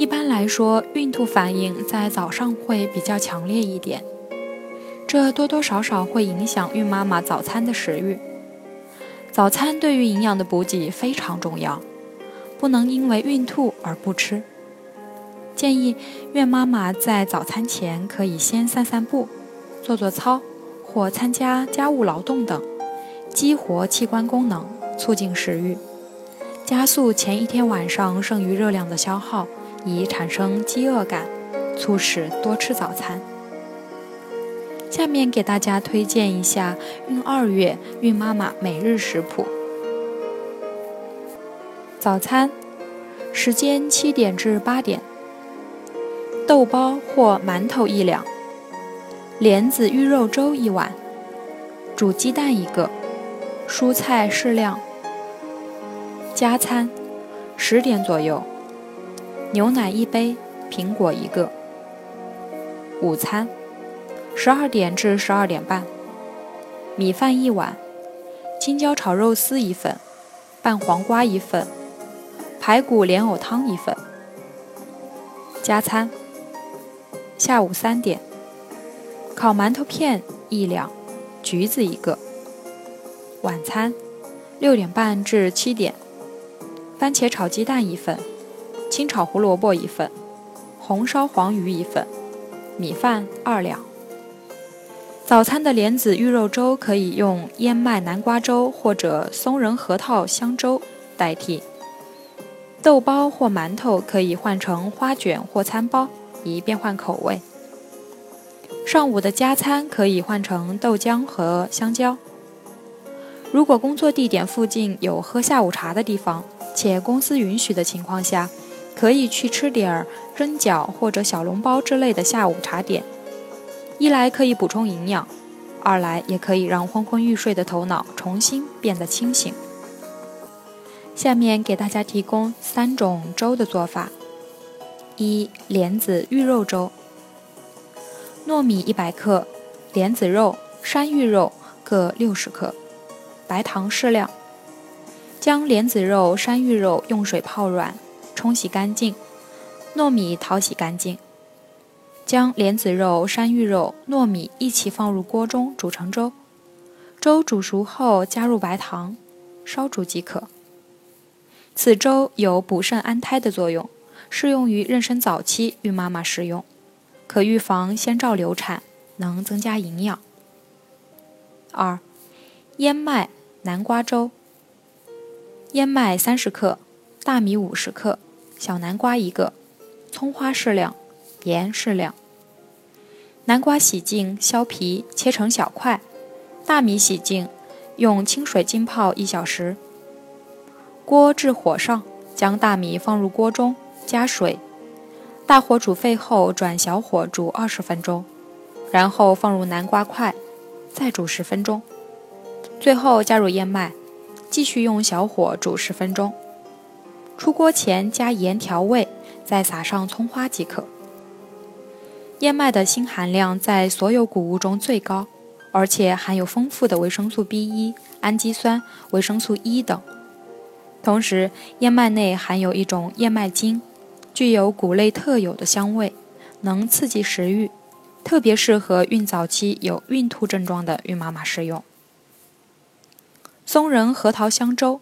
一般来说，孕吐反应在早上会比较强烈一点，这多多少少会影响孕妈妈早餐的食欲。早餐对于营养的补给非常重要，不能因为孕吐而不吃。建议孕妈妈在早餐前可以先散散步、做做操或参加家务劳动等，激活器官功能，促进食欲，加速前一天晚上剩余热量的消耗。以产生饥饿感，促使多吃早餐。下面给大家推荐一下孕二月孕妈妈每日食谱。早餐时间七点至八点，豆包或馒头一两，莲子玉肉粥一碗，煮鸡蛋一个，蔬菜适量。加餐十点左右。牛奶一杯，苹果一个。午餐，十二点至十二点半，米饭一碗，青椒炒肉丝一份，拌黄瓜一份，排骨莲藕汤一份。加餐，下午三点，烤馒头片一两，橘子一个。晚餐，六点半至七点，番茄炒鸡蛋一份。清炒胡萝卜一份，红烧黄鱼一份，米饭二两。早餐的莲子玉肉粥可以用燕麦南瓜粥或者松仁核桃香粥代替。豆包或馒头可以换成花卷或餐包，以变换口味。上午的加餐可以换成豆浆和香蕉。如果工作地点附近有喝下午茶的地方，且公司允许的情况下。可以去吃点儿蒸饺或者小笼包之类的下午茶点，一来可以补充营养，二来也可以让昏昏欲睡的头脑重新变得清醒。下面给大家提供三种粥的做法：一、莲子玉肉粥。糯米一百克，莲子肉、山芋肉各六十克，白糖适量。将莲子肉、山芋肉用水泡软。冲洗干净，糯米淘洗干净，将莲子肉、山芋肉、糯米一起放入锅中煮成粥。粥煮熟后加入白糖，烧煮即可。此粥有补肾安胎的作用，适用于妊娠早期孕妈妈食用，可预防先兆流产，能增加营养。二、燕麦南瓜粥。燕麦三十克，大米五十克。小南瓜一个，葱花适量，盐适量。南瓜洗净削皮切成小块，大米洗净，用清水浸泡一小时。锅至火上，将大米放入锅中，加水，大火煮沸后转小火煮二十分钟，然后放入南瓜块，再煮十分钟，最后加入燕麦，继续用小火煮十分钟。出锅前加盐调味，再撒上葱花即可。燕麦的锌含量在所有谷物中最高，而且含有丰富的维生素 B1、氨基酸、维生素 E 等。同时，燕麦内含有一种燕麦精，具有谷类特有的香味，能刺激食欲，特别适合孕早期有孕吐症状的孕妈妈食用。松仁核桃香粥。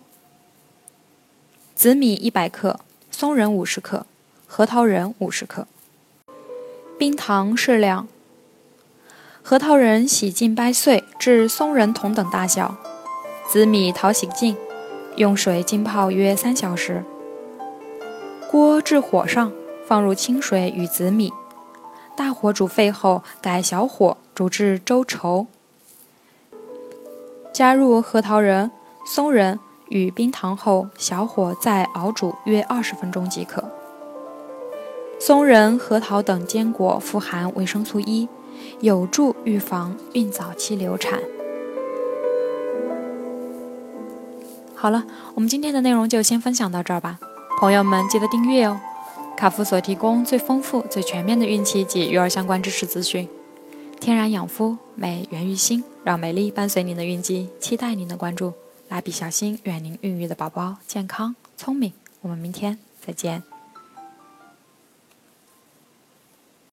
紫米一百克，松仁五十克，核桃仁五十克，冰糖适量。核桃仁洗净掰碎至松仁同等大小，紫米淘洗净，用水浸泡约三小时。锅置火上，放入清水与紫米，大火煮沸后改小火煮至粥稠，加入核桃仁、松仁。与冰糖后小火再熬煮约二十分钟即可。松仁、核桃等坚果富含维生素 E，有助预防孕早期流产。好了，我们今天的内容就先分享到这儿吧，朋友们记得订阅哦。卡夫所提供最丰富、最全面的孕期及育儿相关知识资讯，天然养肤，美源于心，让美丽伴随您的孕期，期待您的关注。蜡笔小新，愿您孕育的宝宝健康聪明。我们明天再见。